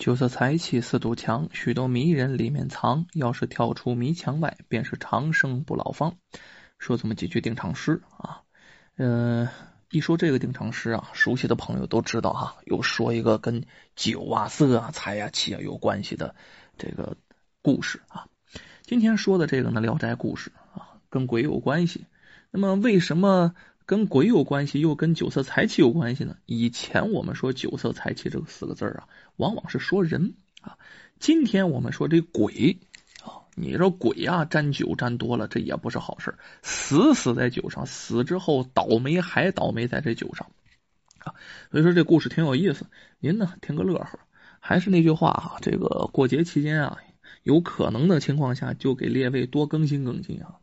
酒色财气四堵墙，许多迷人里面藏。要是跳出迷墙外，便是长生不老方。说这么几句定场诗啊，嗯，一说这个定场诗啊，熟悉的朋友都知道哈。又说一个跟酒啊、色啊、财啊、气啊有关系的这个故事啊。今天说的这个呢，《聊斋故事》啊，跟鬼有关系。那么为什么？跟鬼有关系，又跟酒色财气有关系呢。以前我们说酒色财气这个四个字啊，往往是说人啊。今天我们说这鬼啊，你说鬼啊，沾酒沾多了，这也不是好事死死在酒上，死之后倒霉还倒霉在这酒上啊。所以说这故事挺有意思，您呢听个乐呵。还是那句话哈，这个过节期间啊，有可能的情况下，就给列位多更新更新啊。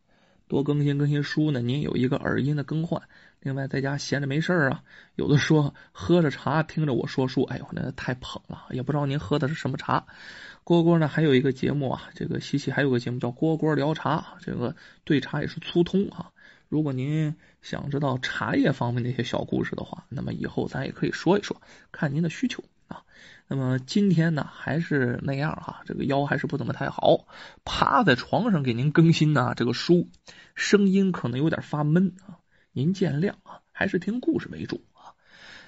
多更新更新书呢，您有一个耳音的更换。另外，在家闲着没事啊，有的说喝着茶听着我说书，哎呦，那太捧了。也不知道您喝的是什么茶。蝈蝈呢，还有一个节目啊，这个西西还有个节目叫蝈蝈聊茶，这个对茶也是粗通啊。如果您想知道茶叶方面的一些小故事的话，那么以后咱也可以说一说，看您的需求啊。那么今天呢，还是那样哈，这个腰还是不怎么太好，趴在床上给您更新呢。这个书声音可能有点发闷啊，您见谅啊，还是听故事为主啊。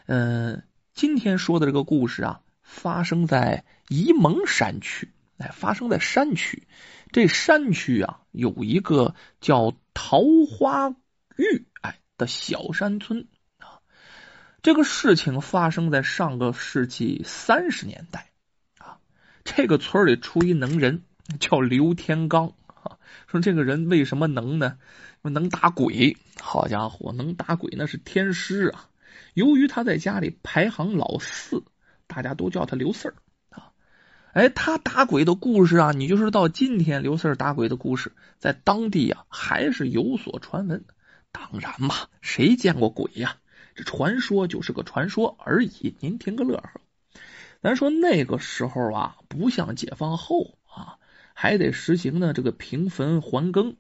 嗯，今天说的这个故事啊，发生在沂蒙山区，哎，发生在山区。这山区啊，有一个叫桃花峪哎的小山村。这个事情发生在上个世纪三十年代啊，这个村里出一能人，叫刘天罡啊。说这个人为什么能呢？能打鬼，好家伙，能打鬼那是天师啊。由于他在家里排行老四，大家都叫他刘四儿啊。哎，他打鬼的故事啊，你就是到今天，刘四儿打鬼的故事在当地啊还是有所传闻。当然嘛，谁见过鬼呀？这传说就是个传说而已，您听个乐呵。咱说那个时候啊，不像解放后啊，还得实行呢这个平坟还耕。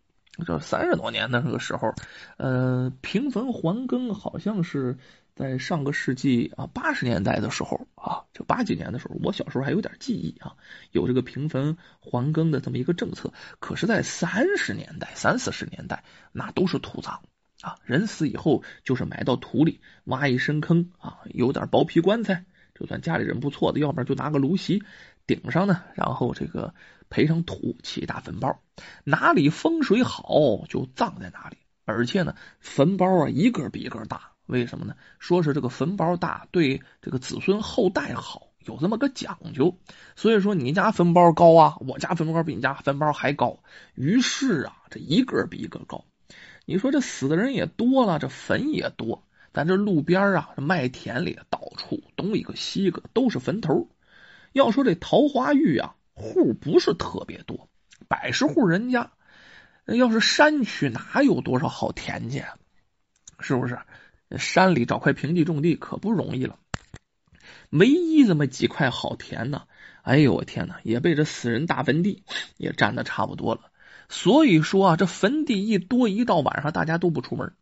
这三十多年的那个时候，呃，平坟还耕好像是在上个世纪啊八十年代的时候啊，就八几年的时候，我小时候还有点记忆啊，有这个平坟还耕的这么一个政策。可是，在三十年代、三四十年代，那都是土葬。啊，人死以后就是埋到土里，挖一深坑啊，有点薄皮棺材，就算家里人不错的，要不然就拿个芦席顶上呢，然后这个培上土，起大坟包，哪里风水好就葬在哪里，而且呢，坟包啊一个比一个大，为什么呢？说是这个坟包大对这个子孙后代好，有这么个讲究。所以说你家坟包高啊，我家坟包比你家坟包还高，于是啊，这一个比一个高。你说这死的人也多了，这坟也多，咱这路边啊，这麦田里到处东一个西一个都是坟头。要说这桃花峪啊，户不是特别多，百十户人家。要是山区哪有多少好田去？是不是？山里找块平地种地可不容易了。唯一这么几块好田呢，哎呦我天哪，也被这死人大坟地也占的差不多了。所以说啊，这坟地一多，一到晚上大家都不出门。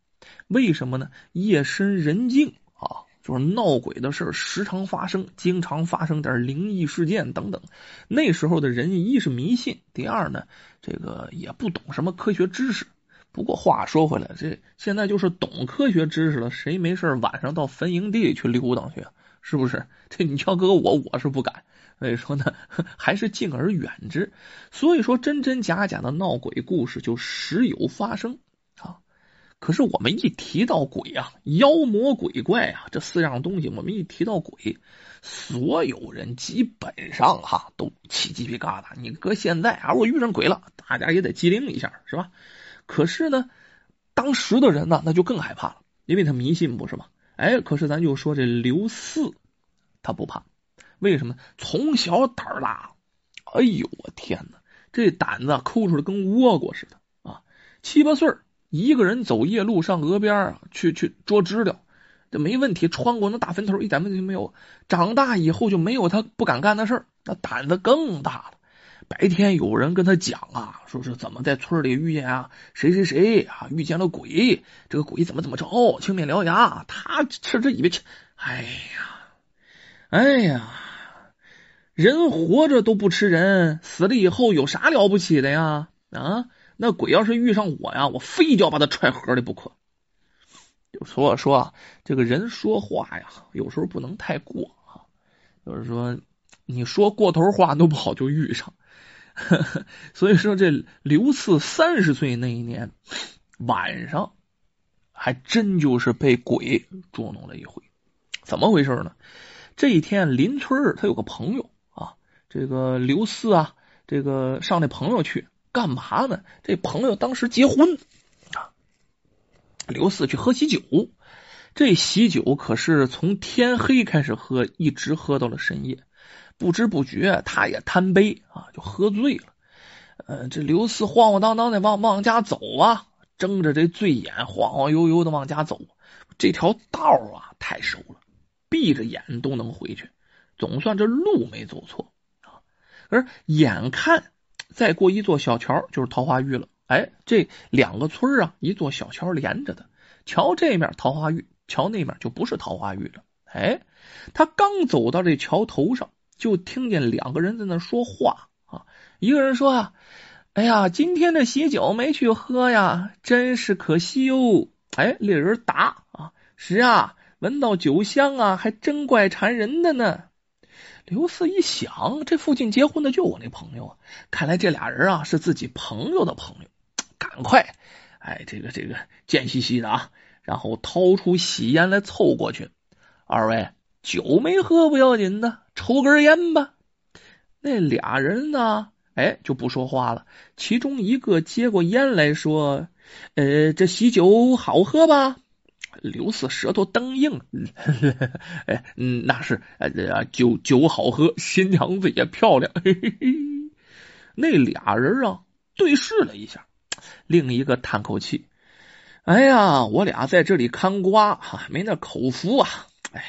为什么呢？夜深人静啊，就是闹鬼的事时常发生，经常发生点灵异事件等等。那时候的人，一是迷信，第二呢，这个也不懂什么科学知识。不过话说回来，这现在就是懂科学知识了，谁没事晚上到坟营地里去溜达去？是不是？这你要搁我，我是不敢。所以说呢，还是敬而远之。所以说，真真假假的闹鬼故事就时有发生啊。可是我们一提到鬼啊，妖魔鬼怪啊这四样东西，我们一提到鬼，所有人基本上哈都起鸡皮疙瘩。你搁现在啊，我遇上鬼了，大家也得机灵一下，是吧？可是呢，当时的人呢，那就更害怕了，因为他迷信，不是吗？哎，可是咱就说这刘四，他不怕。为什么？从小胆儿大，哎呦我天哪，这胆子抠出来跟倭瓜似的啊！七八岁一个人走夜路上河边啊，去去捉知了，这没问题，穿过那大坟头一点问题没有。长大以后就没有他不敢干的事儿，那胆子更大了。白天有人跟他讲啊，说是怎么在村里遇见啊谁谁谁啊遇见了鬼，这个鬼怎么怎么着，青面獠牙，他嗤之以鼻去。哎呀，哎呀。人活着都不吃人，死了以后有啥了不起的呀？啊，那鬼要是遇上我呀，我非要把他踹河里不可。就说说啊，这个人说话呀，有时候不能太过啊。就是说，你说过头话，都不好就遇上。所以说，这刘四三十岁那一年晚上，还真就是被鬼捉弄了一回。怎么回事呢？这一天，邻村他有个朋友啊，这个刘四啊，这个上那朋友去干嘛呢？这朋友当时结婚啊，刘四去喝喜酒。这喜酒可是从天黑开始喝，一直喝到了深夜，不知不觉他也贪杯啊，就喝醉了。呃，这刘四晃晃荡荡的往往家走啊，睁着这醉眼，晃晃悠悠的往家走。这条道啊，太熟了，闭着眼都能回去，总算这路没走错啊。而眼看再过一座小桥，就是桃花峪了。哎，这两个村啊，一座小桥连着的，桥这面桃花峪。桥那面就不是桃花峪了。哎，他刚走到这桥头上，就听见两个人在那说话啊。一个人说啊：“哎呀，今天的喜酒没去喝呀，真是可惜哟。”哎，另一人答啊：“是啊，闻到酒香啊，还真怪馋人的呢。”刘四一想，这附近结婚的就我那朋友啊，看来这俩人啊是自己朋友的朋友，赶快，哎，这个这个贱兮兮的啊。然后掏出喜烟来凑过去，二位酒没喝不要紧的，抽根烟吧。那俩人呢？哎，就不说话了。其中一个接过烟来说：“呃，这喜酒好喝吧？”刘四舌头蹬硬，哎，嗯，那是，酒酒好喝，新娘子也漂亮。那俩人啊，对视了一下，另一个叹口气。哎呀，我俩在这里看瓜哈，没那口福啊！哎，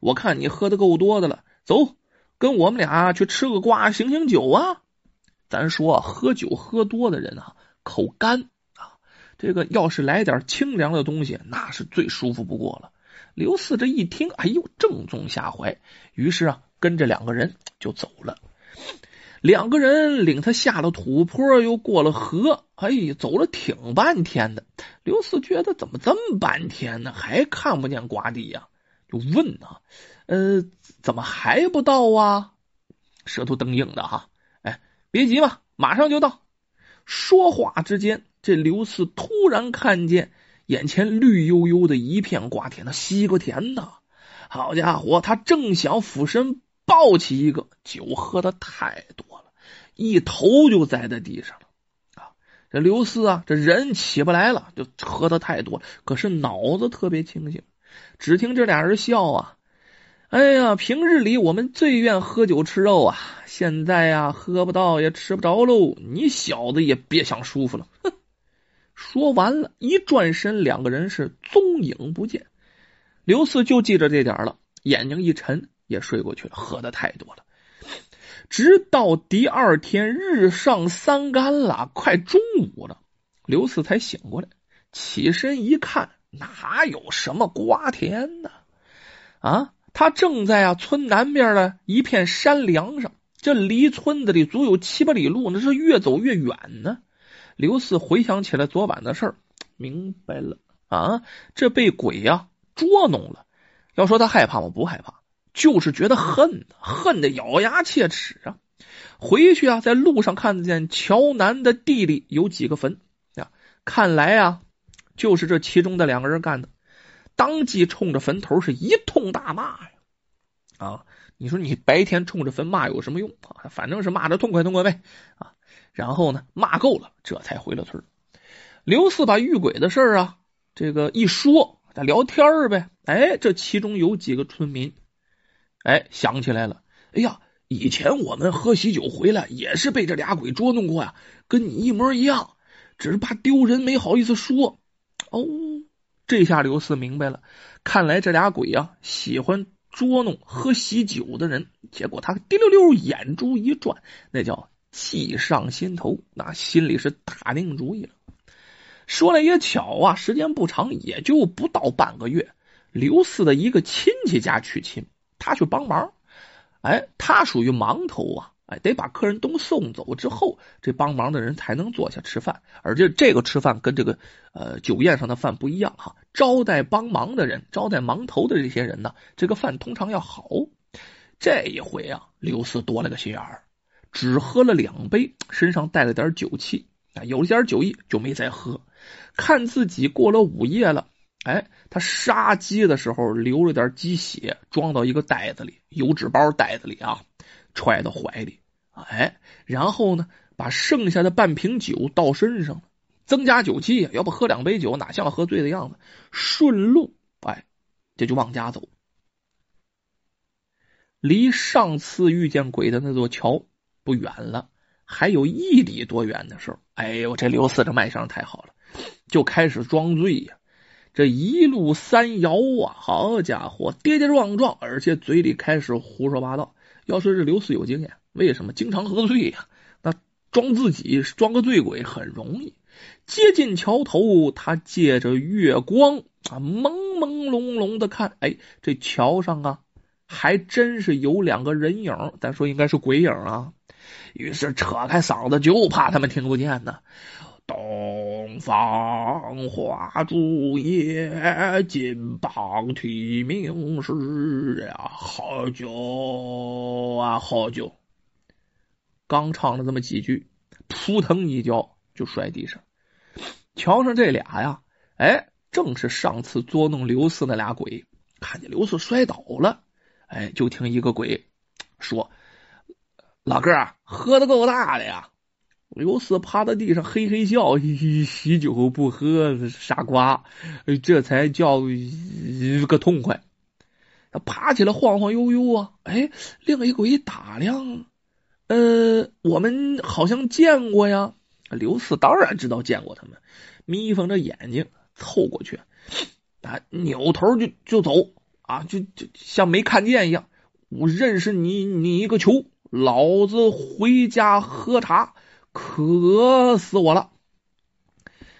我看你喝的够多的了，走，跟我们俩去吃个瓜，醒醒酒啊！咱说，喝酒喝多的人啊，口干，这个要是来点清凉的东西，那是最舒服不过了。刘四这一听，哎呦，正中下怀，于是啊，跟着两个人就走了。两个人领他下了土坡，又过了河，哎，走了挺半天的。刘四觉得怎么这么半天呢，还看不见瓜地呀？就问啊，呃，怎么还不到啊？舌头蹬硬的哈，哎，别急嘛，马上就到。说话之间，这刘四突然看见眼前绿油油的一片瓜田，那西瓜田呐！好家伙，他正想俯身抱起一个，酒喝的太多了，一头就栽在地上了。这刘四啊，这人起不来了，就喝的太多了。可是脑子特别清醒。只听这俩人笑啊：“哎呀，平日里我们最愿喝酒吃肉啊，现在呀，喝不到也吃不着喽。你小子也别想舒服了。”哼！说完了，一转身，两个人是踪影不见。刘四就记着这点了，眼睛一沉，也睡过去了。喝的太多了。直到第二天日上三竿了，快中午了，刘四才醒过来，起身一看，哪有什么瓜田呢？啊，他正在啊村南边的一片山梁上，这离村子里足有七八里路，那是越走越远呢。刘四回想起来昨晚的事儿，明白了啊，这被鬼呀捉弄了。要说他害怕吗？不害怕。就是觉得恨，恨得咬牙切齿啊！回去啊，在路上看见桥南的地里有几个坟啊，看来啊，就是这其中的两个人干的。当即冲着坟头是一通大骂呀！啊，你说你白天冲着坟骂有什么用啊？反正是骂的痛快痛快呗啊！然后呢，骂够了，这才回了村。刘四把遇鬼的事啊，这个一说，咱聊天呗。哎，这其中有几个村民。哎，想起来了！哎呀，以前我们喝喜酒回来也是被这俩鬼捉弄过呀，跟你一模一样，只是怕丢人没好意思说。哦，这下刘四明白了，看来这俩鬼呀喜欢捉弄喝喜酒的人。结果他滴溜溜眼珠一转，那叫气上心头，那心里是打定主意了。说来也巧啊，时间不长，也就不到半个月，刘四的一个亲戚家娶亲。他去帮忙，哎，他属于忙头啊，哎，得把客人都送走之后，这帮忙的人才能坐下吃饭。而且这个吃饭跟这个呃酒宴上的饭不一样哈，招待帮忙的人，招待忙头的这些人呢，这个饭通常要好。这一回啊，刘四多了个心眼儿，只喝了两杯，身上带了点酒气啊，有了点酒意就没再喝。看自己过了午夜了，哎，他杀鸡的时候流了点鸡血，装到一个袋子里，油纸包袋子里啊，揣到怀里，哎，然后呢，把剩下的半瓶酒倒身上，增加酒气。要不喝两杯酒，哪像喝醉的样子？顺路，哎，这就往家走。离上次遇见鬼的那座桥不远了，还有一里多远的时候，哎呦，这刘四这卖相太好了，就开始装醉呀。这一路三摇啊，好家伙，跌跌撞撞，而且嘴里开始胡说八道。要说这刘四有经验，为什么经常喝醉呀？那装自己装个醉鬼很容易。接近桥头，他借着月光啊，朦朦胧胧的看，哎，这桥上啊。还真是有两个人影，咱说应该是鬼影啊。于是扯开嗓子，就怕他们听不见呢。东方花烛夜，金榜题名时呀，好酒啊，好酒。刚唱了这么几句，扑腾一跤就摔地上。瞧上这俩呀，哎，正是上次捉弄刘四那俩鬼。看见刘四摔倒了。哎，就听一个鬼说：“老哥，喝的够大的呀！”刘四趴在地上嘿嘿笑：“ 喜酒不喝，傻瓜！”这才叫一个痛快。他爬起来晃晃悠悠啊！哎，另一个鬼打量，呃，我们好像见过呀。刘四当然知道见过他们，眯缝着眼睛凑过去，啊，扭头就就走。啊，就就像没看见一样。我认识你，你一个球！老子回家喝茶，渴死我了。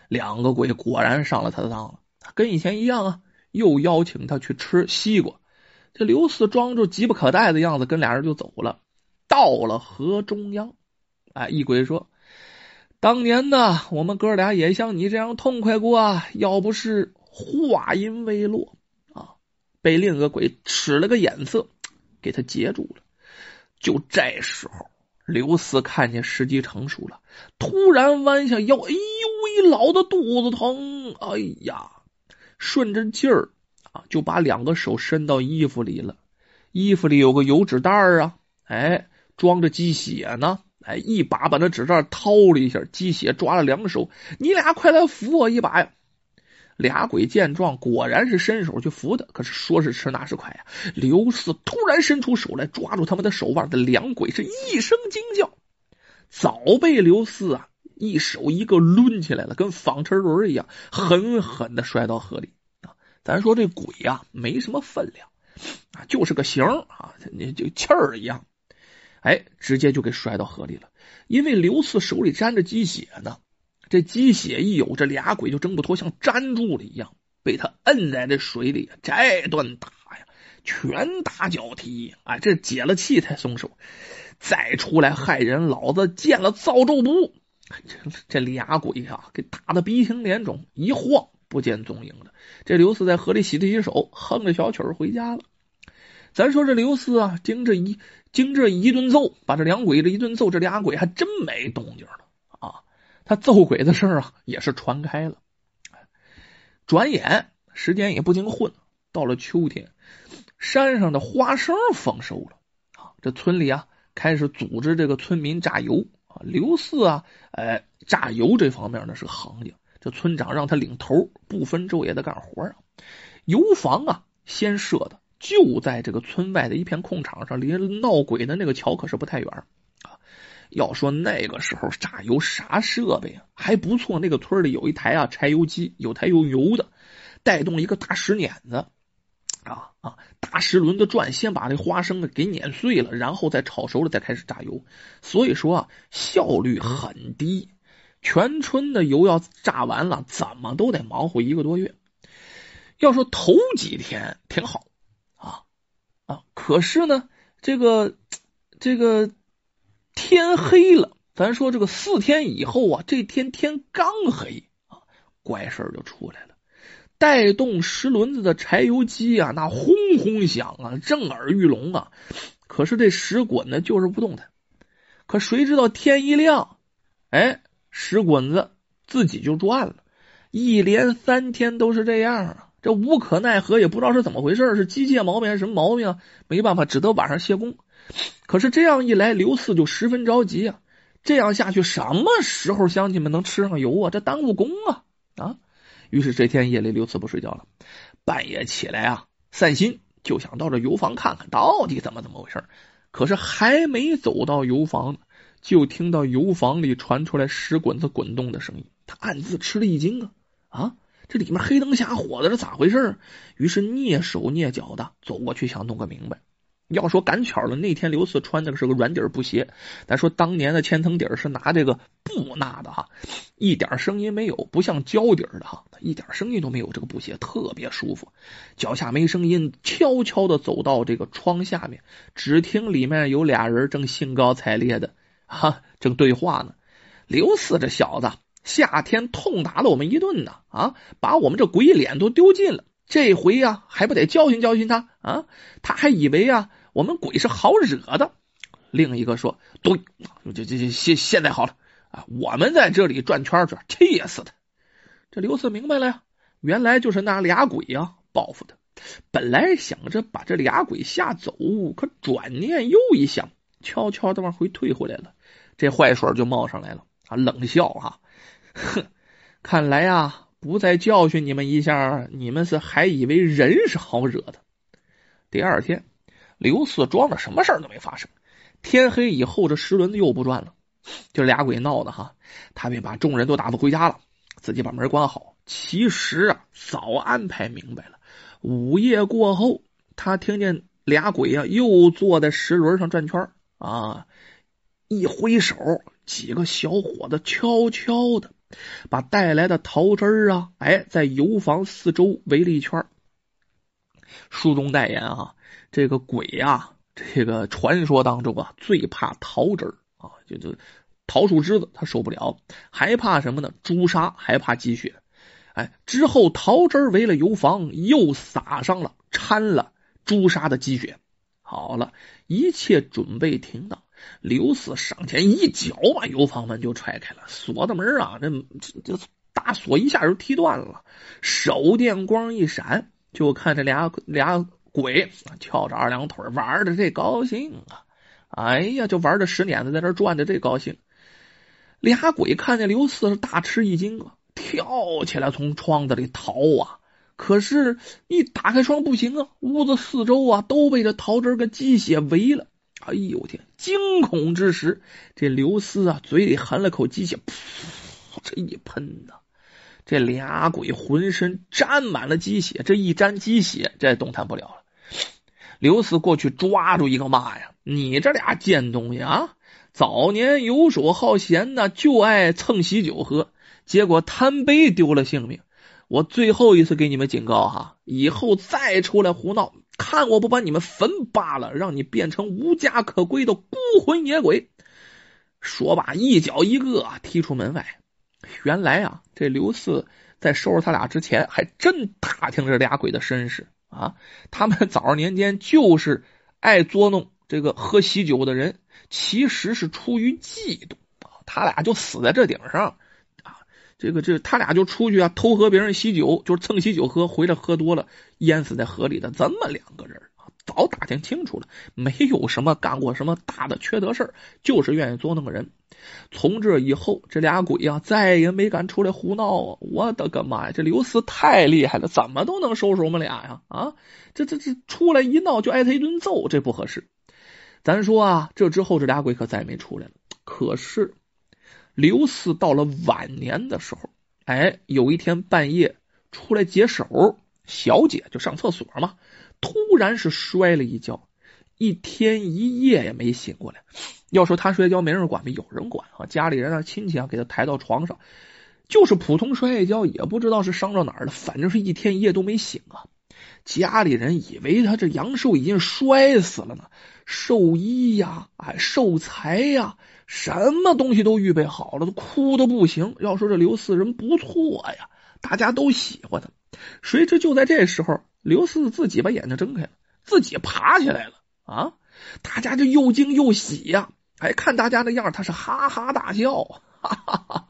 两个鬼果然上了他的当了，跟以前一样啊，又邀请他去吃西瓜。这刘四装着急不可待的样子，跟俩人就走了。到了河中央，哎，一鬼说：“当年呢，我们哥俩也像你这样痛快过啊，要不是话音未落啊。”被另一个鬼使了个眼色，给他截住了。就这时候，刘四看见时机成熟了，突然弯下腰，哎呦喂，老的肚子疼！哎呀，顺着劲儿啊，就把两个手伸到衣服里了。衣服里有个油纸袋啊，哎，装着鸡血呢。哎，一把把那纸袋掏了一下，鸡血抓了两手。你俩快来扶我一把呀！俩鬼见状，果然是伸手去扶他。可是说时迟，那时快呀！刘四突然伸出手来，抓住他们的手腕。的两鬼是一声惊叫，早被刘四啊一手一个抡起来了，跟纺车轮一样，狠狠的摔到河里啊！咱说这鬼呀，没什么分量啊，就是个形啊，你就气儿一样，哎，直接就给摔到河里了。因为刘四手里沾着鸡血呢。这鸡血一有，这俩鬼就挣不脱，像粘住了一样，被他摁在这水里。这顿打呀，拳打脚踢，啊，这解了气才松手。再出来害人，老子见了造咒不？这这俩鬼啊，给打的鼻青脸肿，一晃不见踪影了。这刘四在河里洗了洗手，哼着小曲回家了。咱说这刘四啊，经这一经这一顿揍，把这两鬼这一顿揍，这俩鬼还真没动静了。他揍鬼的事儿啊，也是传开了。转眼时间也不经混，到了秋天，山上的花生丰收了啊！这村里啊，开始组织这个村民榨油啊。刘四啊，哎，榨油这方面呢是行家。这村长让他领头，不分昼夜的干活啊。油房啊，先设的就在这个村外的一片空场上，离闹鬼的那个桥可是不太远。要说那个时候榨油啥设备啊，还不错。那个村里有一台啊柴油机，有台用油的，带动一个大石碾子，啊啊，大石轮子转，先把那花生给碾碎了，然后再炒熟了，再开始榨油。所以说啊，效率很低。全村的油要榨完了，怎么都得忙活一个多月。要说头几天挺好啊啊，可是呢。这个这个天黑了，咱说这个四天以后啊，这天天刚黑啊，怪事就出来了。带动石轮子的柴油机啊，那轰轰响啊，震耳欲聋啊。可是这石滚呢，就是不动弹。可谁知道天一亮，哎，石滚子自己就转了。一连三天都是这样啊，这无可奈何，也不知道是怎么回事，是机械毛病还是什么毛病啊？没办法，只得晚上歇工。可是这样一来，刘四就十分着急啊。这样下去，什么时候乡亲们能吃上油啊？这耽误工啊啊！于是这天夜里，刘四不睡觉了，半夜起来啊，散心，就想到这油房看看到底怎么怎么回事。可是还没走到油房，就听到油房里传出来石滚子滚动的声音。他暗自吃了一惊啊啊！这里面黑灯瞎火的，这咋回事？于是蹑手蹑脚的走过去，想弄个明白。要说赶巧了，那天刘四穿的是个软底布鞋。咱说当年的千层底是拿这个布纳的哈，一点声音没有，不像胶底的哈，一点声音都没有。这个布鞋特别舒服，脚下没声音，悄悄的走到这个窗下面，只听里面有俩人正兴高采烈的哈正对话呢。刘四这小子，夏天痛打了我们一顿呢啊，把我们这鬼脸都丢尽了。这回呀，还不得教训教训他啊？他还以为啊，我们鬼是好惹的。另一个说：“对，这这这现现在好了啊，我们在这里转圈转，气死他！”这刘四明白了呀，原来就是那俩鬼呀报复他。本来想着把这俩鬼吓走，可转念又一想，悄悄的往回退回来了。这坏水就冒上来了啊，冷笑哈，哼，看来呀。不再教训你们一下，你们是还以为人是好惹的。第二天，刘四装着什么事儿都没发生。天黑以后，这石轮子又不转了，就俩鬼闹的哈。他便把众人都打发回家了，自己把门关好。其实啊，早安排明白了。午夜过后，他听见俩鬼啊又坐在石轮上转圈啊，一挥手，几个小伙子悄悄的。把带来的桃汁啊，哎，在油房四周围了一圈。书中代言啊，这个鬼呀，这个传说当中啊，最怕桃汁儿啊，就就桃树枝子他受不了，还怕什么呢？朱砂，还怕积雪。哎，之后桃汁儿围了油房，又撒上了掺了朱砂的积雪。好了，一切准备停当。刘四上前一脚把油房门就踹开了，锁的门啊，这这大锁一下就踢断了。手电光一闪，就看这俩俩鬼翘着二郎腿玩的这高兴啊！哎呀，就玩着石碾子在这转的这高兴。俩鬼看见刘四是大吃一惊啊，跳起来从窗子里逃啊！可是，一打开窗不行啊，屋子四周啊都被这桃汁跟鸡血围了。哎呦天！惊恐之时，这刘四啊，嘴里含了口鸡血，噗，这一喷呐，这俩鬼浑身沾满了鸡血，这一沾鸡血，这动弹不了了。刘四过去抓住一个骂呀：“你这俩贱东西啊！早年游手好闲呢，就爱蹭喜酒喝，结果贪杯丢了性命。我最后一次给你们警告哈，以后再出来胡闹。”看我不把你们焚罢了，让你变成无家可归的孤魂野鬼！说罢，一脚一个踢出门外。原来啊，这刘四在收拾他俩之前，还真打听这俩鬼的身世啊。他们早年间就是爱捉弄这个喝喜酒的人，其实是出于嫉妒啊。他俩就死在这顶上啊。这个这他俩就出去啊，偷喝别人喜酒，就是蹭喜酒喝，回来喝多了，淹死在河里的这么两个人，早打听清楚了，没有什么干过什么大的缺德事就是愿意捉弄个人。从这以后，这俩鬼呀，再也没敢出来胡闹啊！我的个妈呀，这刘四太厉害了，怎么都能收拾我们俩呀？啊，这这这出来一闹就挨他一顿揍，这不合适。咱说啊，这之后这俩鬼可再也没出来了。可是。刘四到了晚年的时候，哎，有一天半夜出来解手，小姐就上厕所嘛，突然是摔了一跤，一天一夜也没醒过来。要说他摔跤没人管没有人管啊，家里人啊亲戚啊给他抬到床上，就是普通摔一跤，也不知道是伤着哪儿了，反正是一天一夜都没醒啊。家里人以为他这阳寿已经摔死了呢，寿衣呀，哎，寿材呀，什么东西都预备好了，都哭的不行。要说这刘四人不错呀，大家都喜欢他。谁知就在这时候，刘四自己把眼睛睁开了，自己爬起来了啊！大家就又惊又喜呀，哎，看大家那样他是哈哈大笑，哈哈哈！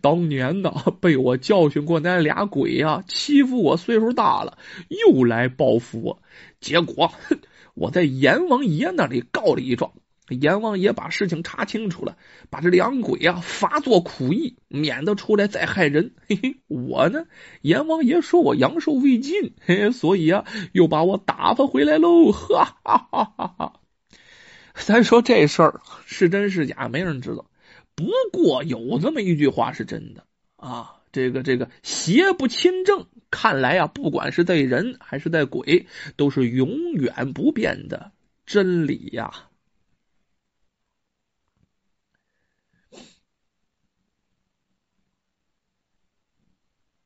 当年呢，被我教训过那俩鬼呀，欺负我岁数大了，又来报复我，结果 我在阎王爷那里告了一状。阎王爷把事情查清楚了，把这两鬼啊罚做苦役，免得出来再害人。嘿嘿，我呢，阎王爷说我阳寿未尽，嘿，所以啊，又把我打发回来喽。哈哈哈哈哈！咱说这事儿是真是假，没人知道。不过有这么一句话是真的啊，这个这个邪不侵正，看来啊，不管是在人还是在鬼，都是永远不变的真理呀。